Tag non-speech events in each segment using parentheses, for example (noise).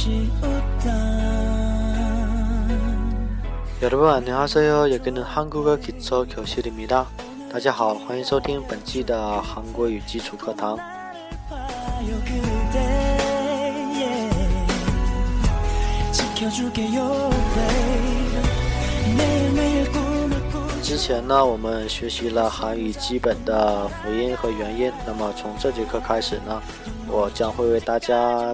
(laughs) 여러분 안녕하세요. 여기는 한국어 기초 교실입니다. 大家好，欢迎收听本期的韩国语基础课堂。 之前呢，我们学习了韩语基本的辅音和元音。那么从这节课开始呢，我将会为大家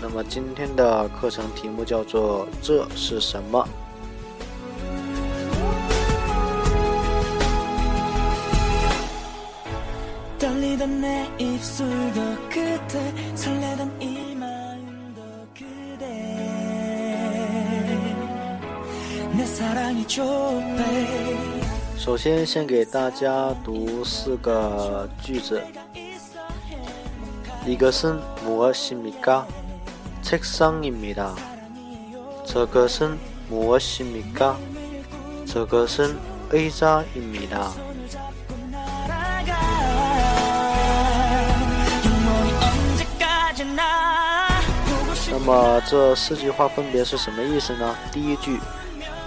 那么今天的课程题目叫做这是什么？ 首先，先给大家读四个句子。이것은무엇입니 까？ 책상입니 다。 这个是무엇입니 까？ 这个是의자입니 다。 那么这四句话分别是什么意思呢？第一句，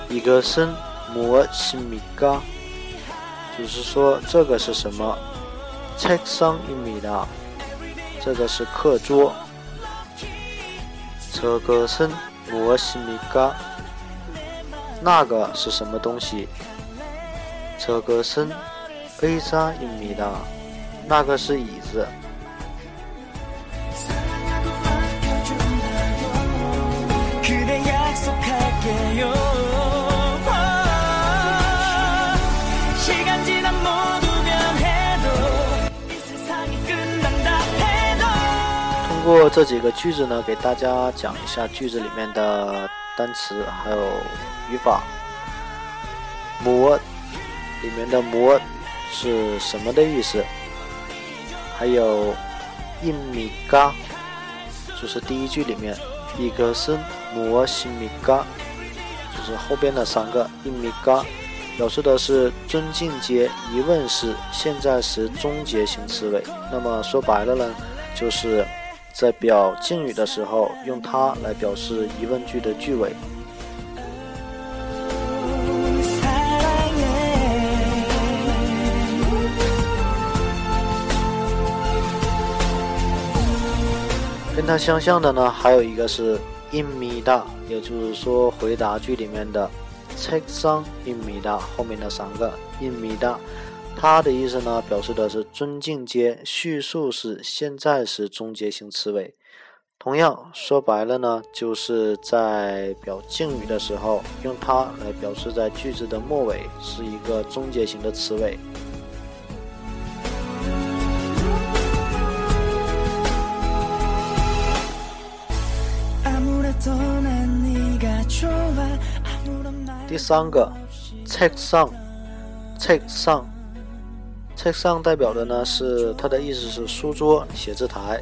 이것은무엇입니 까？ 就是说这个是什么？책상입니 다。 这个是课桌。 这个是무엇입니 까？ 那个是什么东西？这个是의자입니 다。 那个是椅子。 通过这几个句子呢给大家讲一下句子里面的单词还有语法。模里面的模是什么的意思？还有印米嘎就是第一句里面。一个是摩西米嘎就是后边的三个印米嘎表示的是尊敬接疑问式现在时终结型词尾。那么说白了呢就是在表敬语的时候，用它来表示疑问句的句尾。跟它相像的呢，还有一个是 in mi da，也就是说回答句里面的 take some in mi da 后面的三个 in mi da。它的意思呢，表示的是尊敬接叙述式现在时终结型词尾。同样说白了呢，就是在表敬语的时候，用它来表示在句子的末尾是一个终结型的词尾。第三个，take some。 책상 代表的呢是它的意思是书桌、写字台。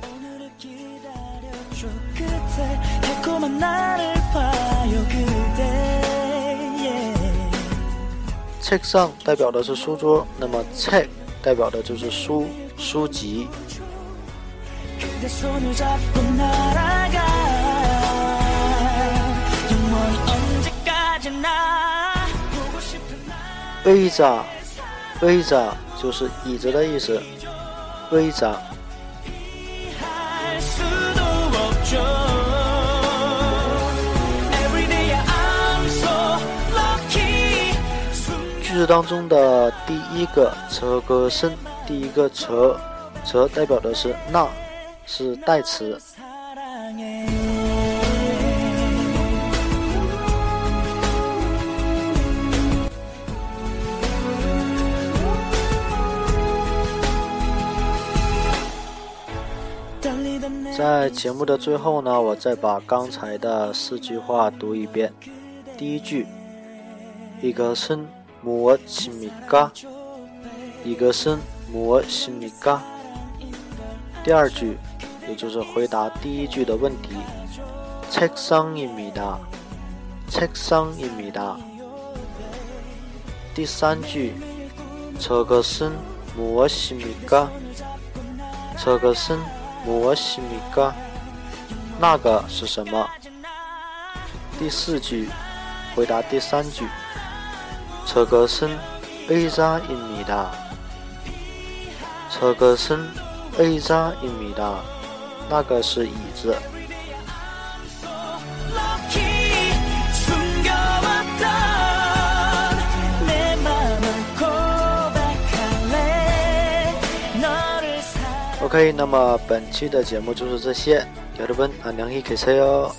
책상代表的是书桌，那么책代表的就是书、书籍。의자 规则就是椅子的意思，规则。句子当中的第一个车，歌声第一个车，车代表的是，那是代词。在节目的最后呢，我再把刚才的四句话读一遍。第一句，이것은무엇입니 까？ 이것은무엇입니 까？ 第二句，也就是回答第一句的问题，책상입니 다， 책상입니 다。 第三句，저것은무엇입니 까？ 저것은 무엇입니 까？ 那个是什么？第四句，回答第三句，저것은의자입니 다。 저것은의자입니 다。 那个是椅子。 OK，那么本期的节目就是这些。여러분안녕히계세 요。